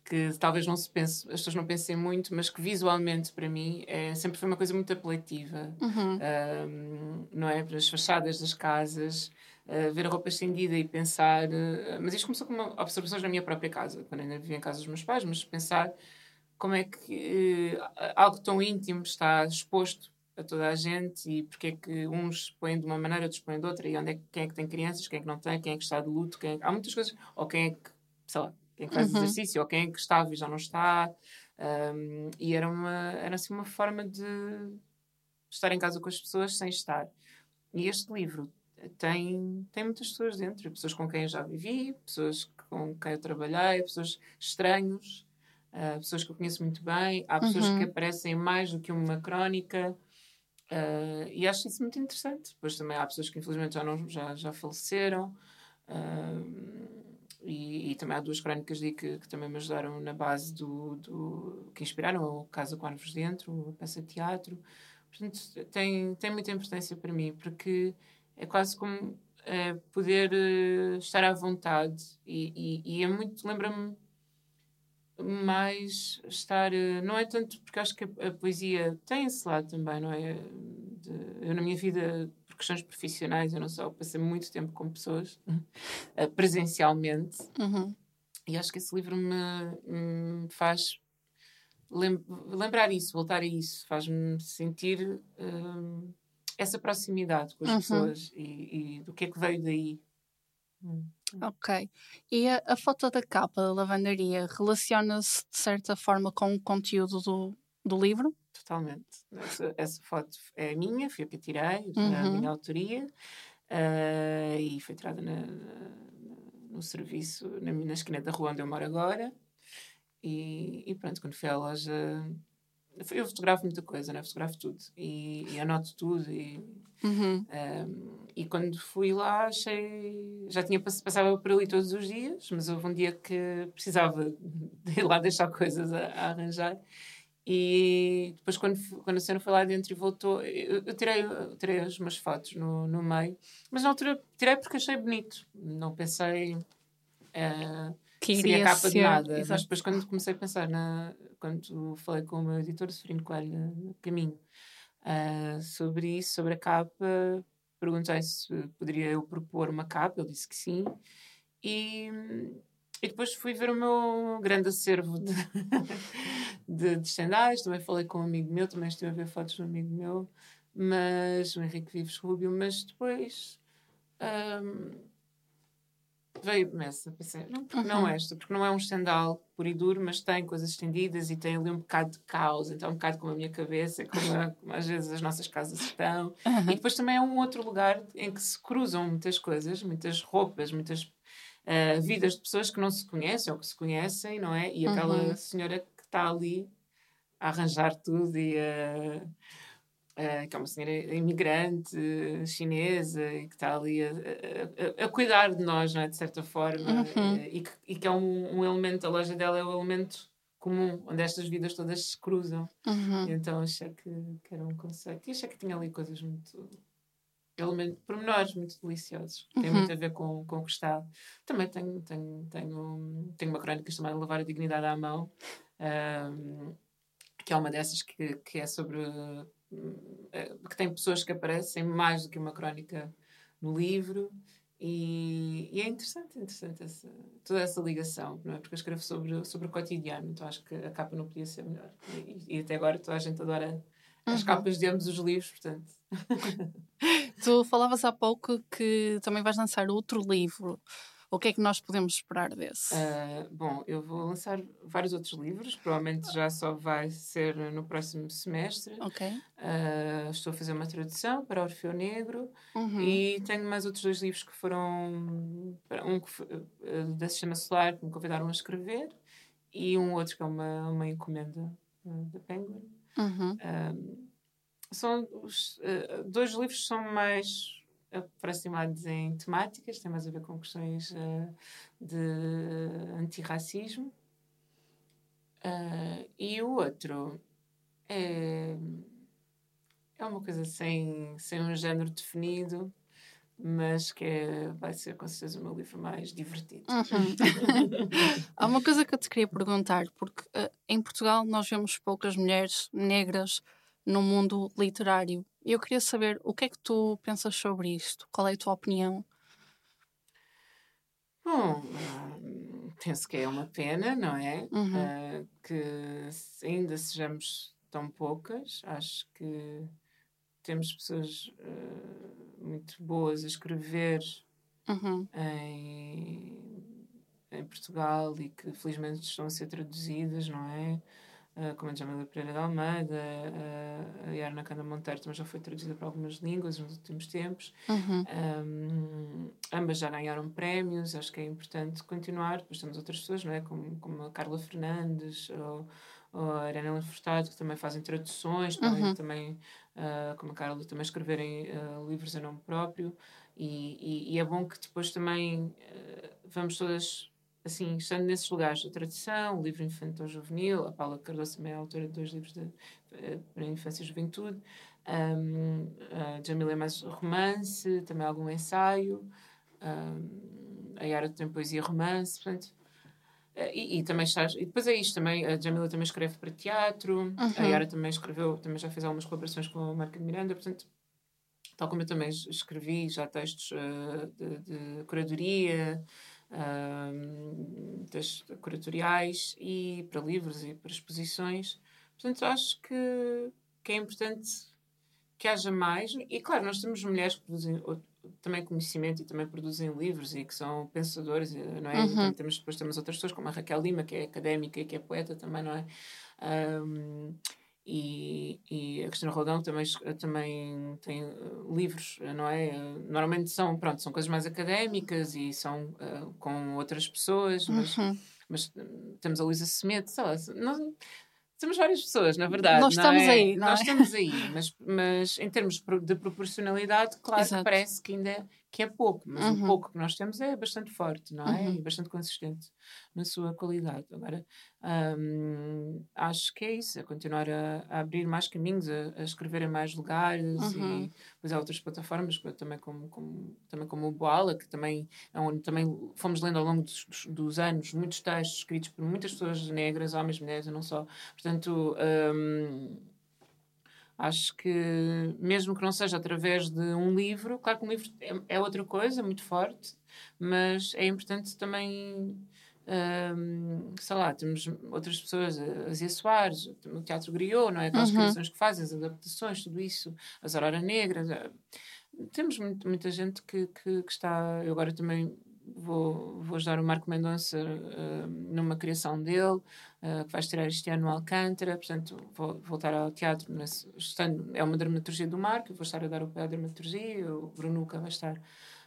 que talvez não se pense, as pessoas não pensem muito, mas que visualmente para mim é, sempre foi uma coisa muito apelativa, uhum. um, não é? Para as fachadas das casas, uh, ver a roupa estendida e pensar. Uh, mas isto começou com uma, observações na minha própria casa, quando ainda vivia em casa dos meus pais, mas pensar como é que uh, algo tão íntimo está exposto a toda a gente e porque é que uns põem de uma maneira, outros põem de outra, e onde é, quem é que tem crianças, quem é que não tem, quem é que está de luto, quem é, há muitas coisas, ou quem é que, sei lá quem faz uhum. exercício, ou quem é que estava e já não está. Um, e era, uma, era assim uma forma de estar em casa com as pessoas sem estar. E este livro tem, tem muitas pessoas dentro, pessoas com quem eu já vivi, pessoas com quem eu trabalhei, pessoas estranhos, uh, pessoas que eu conheço muito bem, há pessoas uhum. que aparecem mais do que uma crónica. Uh, e acho isso muito interessante. Depois também há pessoas que infelizmente já, não, já, já faleceram. Uh, e, e, também há duas crónicas de que, que, também me ajudaram na base do, do que inspiraram o Casa com Árvores Dentro, a peça de teatro. Portanto, tem, tem muita importância para mim, porque é quase como é, poder uh, estar à vontade e, e, e é muito, lembra-me mais estar, uh, não é tanto porque acho que a, a poesia tem esse lado também, não é? De, eu na minha vida questões profissionais, eu não só passei muito tempo com pessoas uh, presencialmente. Uhum. E acho que esse livro me, me faz lem lembrar isso, voltar a isso, faz-me sentir uh, essa proximidade com as uhum. pessoas e, e, do que é que veio daí. Ok. E a, a, foto da capa da lavandaria relaciona-se de certa forma com o conteúdo do, do livro? Totalmente. Essa, essa, foto é minha, foi eu que tirei, uhum. na minha autoria, uh, e foi tirada na, na, no serviço, na, na esquina da rua onde eu moro agora. E, e pronto, quando fui à loja, eu fotografo muita coisa, né? fotografo tudo e, e anoto tudo. E, uhum. um, ah, e quando fui lá, achei. Já tinha passava por ali todos os dias, mas houve um dia que precisava de ir lá deixar coisas a, a arranjar. E depois, quando, quando a cena foi lá dentro e voltou, eu, eu tirei, eu tirei as minhas fotos no, no meio, mas na altura tirei porque achei bonito. Não pensei. Uh, que seria iria capa ser. de nada. Exato. Mas depois, quando comecei a pensar, na, quando falei com o meu editor, Sofrino Coelho, no caminho, ah, sobre isso, sobre a capa, perguntei se poderia eu propor uma capa, ele disse que sim. E, e depois fui ver o meu grande acervo de, de, de. Também falei com um amigo meu, também estive a ver fotos de um amigo meu, mas o Henrique Vives Rubio. Mas depois ahm, veio-me essa. Pensei, não, porque não Uhum. esta? Porque não é um estendal puro e duro, mas tem coisas estendidas e tem ali um bocado de caos. Então, um bocado como a minha cabeça, como, a- como às vezes as nossas casas estão. Uhum. E depois também é um outro lugar em que se cruzam muitas coisas, muitas roupas, muitas ah, vidas de pessoas que não se conhecem ou que se conhecem, não é? E aquela Uhum. senhora que está ali a arranjar tudo e a. ah, que é uma senhora imigrante chinesa e que está ali a, a- a- cuidar de nós, não é? De certa forma, Uhum. eh, e, que, e que é um, um elemento, a loja dela é um elemento comum, onde estas vidas todas se cruzam. Uhum. Então achei que, que era um conceito. E achei que tinha ali coisas muito. Elementos, pormenores muito deliciosos. Tem Uhum. muito a ver com, com o que está. Também tenho, tenho, tenho, tenho uma crónica chamada Levar a Dignidade à Mão, ahm, que é uma dessas que, que é sobre. eh, que tem pessoas que aparecem mais do que uma crónica no livro. E, e é interessante, interessante essa, toda essa ligação, não é? Porque eu escrevo sobre, sobre o cotidiano, então acho que a capa não podia ser melhor. E, e até agora toda a gente adora as Uhum. capas de ambos os livros, portanto. Tu falavas há pouco que também vais lançar outro livro. O que é que nós podemos esperar desse? ah, bom, eu vou lançar vários outros livros, provavelmente já só vai ser no próximo semestre. ok. Ah, estou a fazer uma tradução para Orfeu Negro Uhum. e tenho mais outros dois livros que foram. Um que foi, ah, da Sistema Solar, que me convidaram a escrever, e um outro que é uma, uma encomenda da Penguin. Uhum. Um, são os uh, dois livros são mais aproximados em temáticas, têm mais a ver com questões uh, de antirracismo. Uh, e o outro é, é uma coisa sem, sem um género definido, mas que é, vai ser com certeza o meu livro mais divertido. Uhum. Há uma coisa que eu te queria perguntar, porque eh, em Portugal nós vemos poucas mulheres negras no mundo literário. Eu queria saber o que é que tu pensas sobre isto? Qual é a tua opinião? Bom, penso que é uma pena, não é? Uhum. Ah, que ainda sejamos tão poucas. Acho que temos pessoas ah, muito boas a escrever Uhum. em, em Portugal e que felizmente estão a ser traduzidas, não é? Ah, como a Jamila Pereira de Almeida, ah, a Yarna Canda Monteiro também já foi traduzida para algumas línguas nos últimos tempos. Uhum. Um, ambas já ganharam prémios, acho que é importante continuar. Depois temos outras pessoas, não é? como, como a Carla Fernandes ou, ou a Irene Furtado, que também fazem traduções, podem Uhum. também, ah, como a Carla, também escreverem ah, livros em nome próprio. E, e, e é bom que depois também ah, vamos todas, assim, estando nesses lugares, a tradição, o livro infantil juvenil, a Paula Cardoso também é autora de dois livros eh, para a infância e juventude. Um, a Jamila é mais romance, também algum ensaio. Um, a Yara tem poesia romance, portanto. eh, E, e também estás, e depois é isto também, a Jamila também escreve para teatro, a Uhum. Yara também escreveu, também já fez algumas colaborações com a Marca de Miranda, portanto, tal como eu também es- escrevi já textos eh, de, de curadoria, textos curatoriais e para livros e para exposições. Portanto, acho que, que é importante que haja mais. E claro, nós temos mulheres que produzem também conhecimento e também produzem livros e que são pensadoras, eh, não é? Uhum. Também temos, depois temos outras pessoas, como a Raquel Lima, que é académica e que é poeta também, não é? Ahm, e, e a Cristina Roldão também, também tem eh, livros, eh, não é? Eh, Normalmente são, pronto, são coisas mais académicas e são eh, com outras pessoas, mas, Uhum. mas temos a Luísa Semedo, sei lá, nós, temos várias pessoas, na verdade. Nós estamos é? aí, não Nós é? estamos aí, mas, mas em termos de proporcionalidade, claro Exato. que parece que ainda, que é pouco, mas uhum. o pouco que nós temos é bastante forte, não é? Uhum. E bastante consistente na sua qualidade. Agora, um, acho que é isso, é continuar a, a abrir mais caminhos, a, a, escrever em mais lugares uhum. e depois há outras plataformas, também como, como, também como o Boala, que também, é onde também fomos lendo ao longo dos, dos, anos muitos textos escritos por muitas pessoas negras, homens, mulheres, e não só. Portanto, um, Acho que, mesmo que não seja através de um livro, claro que um livro é, é outra coisa, muito forte, mas é importante também, um, sei lá, temos outras pessoas, a Zia Soares, o Teatro Griot, não é? Aquelas uhum. criações que fazem, as adaptações, tudo isso, as Aurora Negras. Eh, temos muito, muita gente que, que, que está. Eu agora também vou, vou ajudar o Marco Mendonça uh, numa criação dele, uh, que vai estrear este ano no Alcântara, portanto vou voltar ao teatro, nesse, estando, é uma dramaturgia do Marco, vou estar a dar o apoio à dramaturgia, o Brunuca vai estar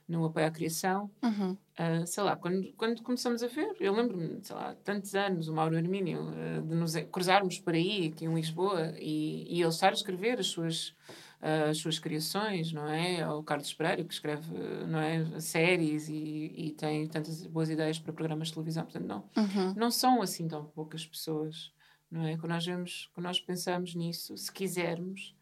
no apoio à criação. Uhum. Uh, sei lá, quando, quando começamos a ver, eu lembro-me, sei lá, tantos anos, o Mauro Hermínio, uh, de nos cruzarmos por aí, aqui em Lisboa, e, e ele estar a escrever as suas as suas criações, não é? O Carlos Pereira, que escreve não é? séries e, e tem tantas boas ideias para programas de televisão. Portanto, não, uhum. não são assim tão poucas pessoas, não é? Quando nós, vemos, quando nós pensamos nisso, se quisermos,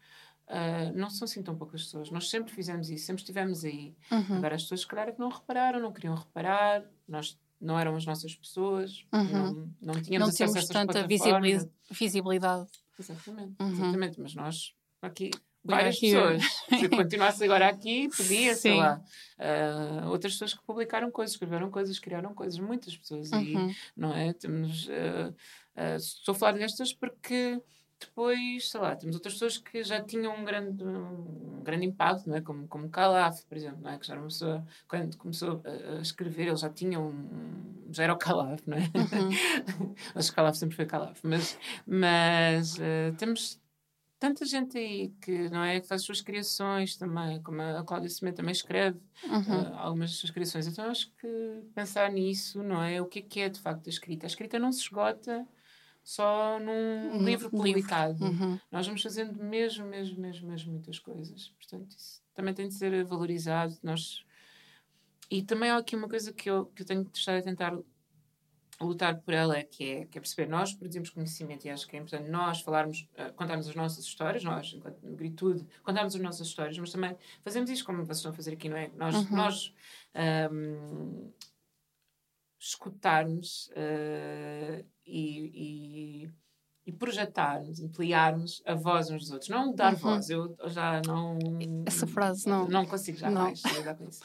Uh, não são assim tão poucas pessoas. Nós sempre fizemos isso, sempre estivemos aí. Uhum. Agora, as pessoas, claro, que não repararam, não queriam reparar, nós não eram as nossas pessoas, uhum. não, não tínhamos não acesso a essas tanta visibilidade. visibilidade. Exatamente, uhum. exatamente, mas nós aqui várias pessoas. Se continuasse agora aqui, podia, sei lá. Uh, outras pessoas que publicaram coisas, escreveram coisas, criaram coisas, muitas pessoas. Uhum. E, não é? Temos. Uh, uh, estou a falar destas porque depois, sei lá, temos outras pessoas que já tinham um grande, um grande impacto, não é? Como, como Calaf, por exemplo, não é? Que já era uma pessoa, quando começou a, escrever, ele já tinha um. já era o Calaf, não é? Uhum. Acho que Calaf sempre foi Calaf. Mas, mas uh, temos tanta gente aí que não é que faz as suas criações também, como a Cláudia Cimento também escreve uhum. uh, algumas das suas criações. Então acho que pensar nisso, não é? O que é que é de facto a escrita? A escrita não se esgota só num um livro publicado. Uhum. Nós vamos fazendo mesmo, mesmo, mesmo, mesmo muitas coisas. Portanto, isso também tem de ser valorizado. Nós... E também há aqui uma coisa que eu, que eu tenho de estar a tentar lutar por ela é que é, que é perceber nós produzimos conhecimento e acho que é importante nós falarmos, uh, contarmos as nossas histórias, nós, enquanto negritude, contarmos as nossas histórias, mas também fazemos isto como vocês estão a fazer aqui, não é? Nós, uhum. nós um, escutarmos uh, e, e, e, projetarmos, ampliarmos a voz uns dos outros. Não dar uhum. voz, eu já não. Essa frase não. Não consigo jamais lidar com isso.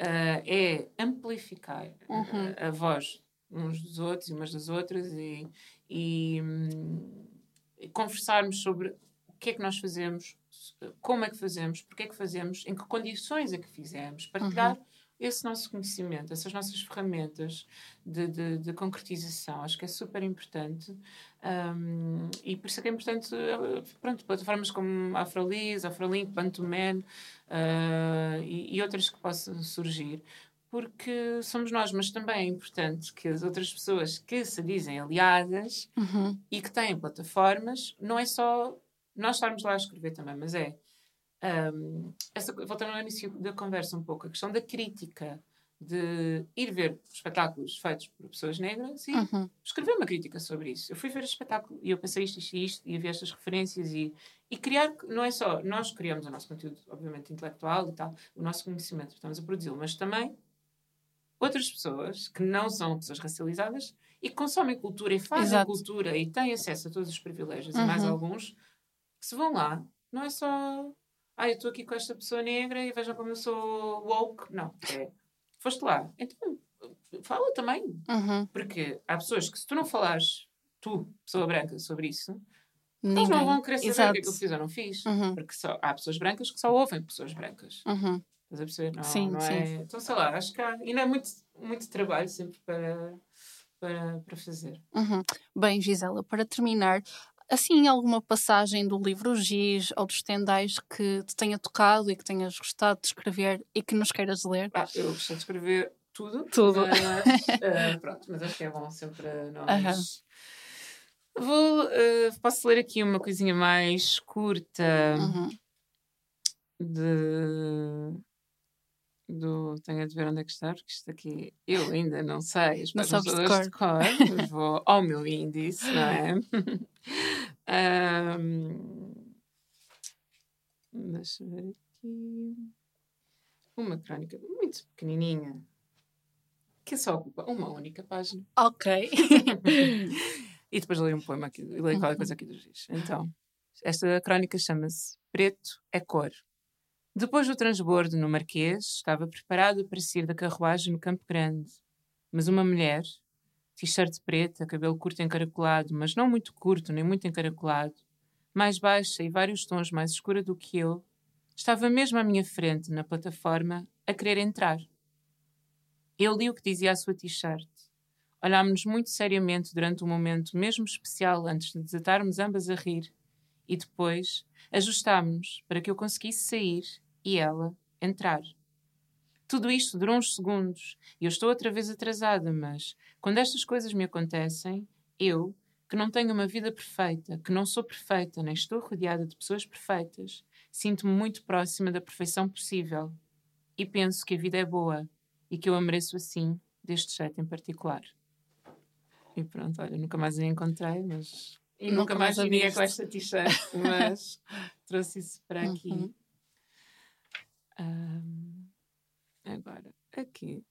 Uh, é amplificar uhum. a, a voz uns dos outros e umas das outras e, e, e, conversarmos sobre o que é que nós fazemos, como é que fazemos, porque é que fazemos, em que condições é que fizemos, partilhar uhum. esse nosso conhecimento, essas nossas ferramentas de, de, de concretização. Acho que é super importante um, e por isso é que é importante, pronto, plataformas como Afrolis, Afrolink, Bantuman uh, e, e outras que possam surgir, porque somos nós, mas também é importante que as outras pessoas que se dizem aliadas uhum. e que têm plataformas, não é só nós estarmos lá a escrever também, mas é um, essa, voltando ao início da conversa um pouco, a questão da crítica, de ir ver espetáculos feitos por pessoas negras e uhum. escrever uma crítica sobre isso. Eu fui ver o espetáculo e eu pensei isto, isto e isto, e vi estas referências e, e criar, não é só, nós criamos o nosso conteúdo, obviamente, intelectual e tal, o nosso conhecimento, estamos a produzi-lo, mas também outras pessoas que não são pessoas racializadas e que consomem cultura e fazem Exato. cultura e têm acesso a todos os privilégios uhum. e mais uhum. alguns que se vão lá, não é só ah, eu estou aqui com esta pessoa negra e vejam como eu sou woke. Não, é foste lá. Então, fala também. Uhum. Porque há pessoas que se tu não falares, tu, pessoa branca, sobre isso, eles não vão querer saber Exato. o que é que eu fiz ou não fiz. Uhum. Porque só, há pessoas brancas que só ouvem pessoas brancas. Uhum. Estás a perceber? Não, sim, não sim. é. Então, sei lá, acho que há, ainda é muito, muito trabalho sempre para, para, para fazer. Uhum. Bem, Gisela, para terminar, assim, alguma passagem do livro Giz ou dos tendais que te tenha tocado e que tenhas gostado de escrever e que nos queiras ler? Ah, eu gostei de escrever tudo. Tudo. Mas, uh, pronto, mas acho que é bom sempre nós. Uhum. Vou, uh, posso ler aqui uma coisinha mais curta uhum. de do. Tenho de ver onde é que está, porque isto aqui eu ainda não sei. As Não sabes de todas de cor. mas vou ao meu índice, não é? Ahm, deixa eu ver aqui. Uma crónica muito pequenininha. Que só ocupa uma única página. Ok. E depois leio um poema aqui, leio qualquer coisa aqui dos dias. Então, esta crónica chama-se Preto é Cor. Depois do transbordo no Marquês, estava preparado para sair da carruagem no Campo Grande. Mas uma mulher, t-shirt preta, cabelo curto encaracolado, mas não muito curto nem muito encaracolado, mais baixa e vários tons mais escura do que eu, estava mesmo à minha frente, na plataforma, a querer entrar. Eu li o que dizia a sua t-shirt. Olhámos-nos muito seriamente durante um momento mesmo especial antes de desatarmos ambas a rir e depois ajustámos-nos para que eu conseguisse sair e ela entrar. Tudo isto durou uns segundos e eu estou outra vez atrasada, mas quando estas coisas me acontecem, eu, que não tenho uma vida perfeita, que não sou perfeita, nem estou rodeada de pessoas perfeitas, sinto-me muito próxima da perfeição possível e penso que a vida é boa e que eu a mereço assim, deste jeito em particular. E pronto, olha, nunca mais a encontrei, mas. E nunca, Nunca mais mais a viste. com esta t-shirt, mas trouxe isso para aqui. Uhum. Ahm, agora, aqui.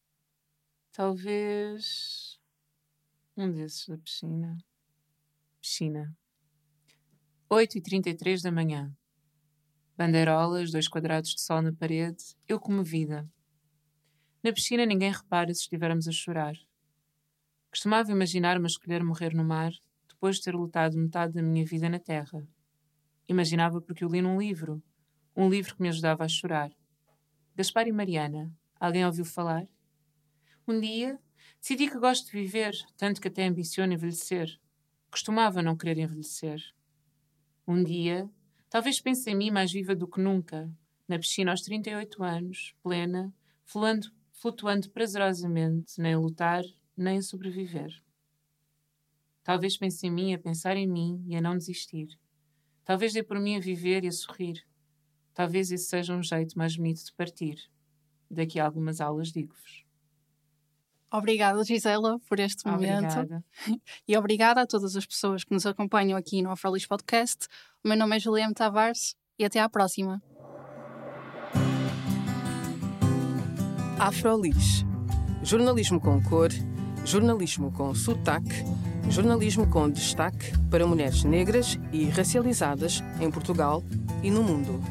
Talvez. Um desses da piscina. Piscina. 8h33 da manhã. Bandeirolas, dois quadrados de sol na parede, eu comovida. Na piscina ninguém repara se estivermos a chorar. Costumava imaginar-me escolher morrer no mar depois de ter lutado metade da minha vida na terra. Imaginava porque o li num livro, um livro que me ajudava a chorar. Gaspar e Mariana, alguém ouviu falar? Um dia, decidi que gosto de viver, tanto que até ambiciono envelhecer. Costumava não querer envelhecer. Um dia, talvez pense em mim mais viva do que nunca, na piscina aos 38 anos, plena, fluando, flutuando prazerosamente, nem lutar, nem sobreviver. Talvez pense em mim a pensar em mim e a não desistir. Talvez dê por mim a viver e a sorrir. Talvez esse seja um jeito mais bonito de partir. Daqui a algumas aulas digo-vos. Obrigada, Gisela, por este momento. Obrigada. E obrigada a todas as pessoas que nos acompanham aqui no Afrolis Podcast. O meu nome é Juliana Tavares e até à próxima. Afrolis. Jornalismo com cor, jornalismo com sotaque, jornalismo com destaque para mulheres negras e racializadas em Portugal e no mundo.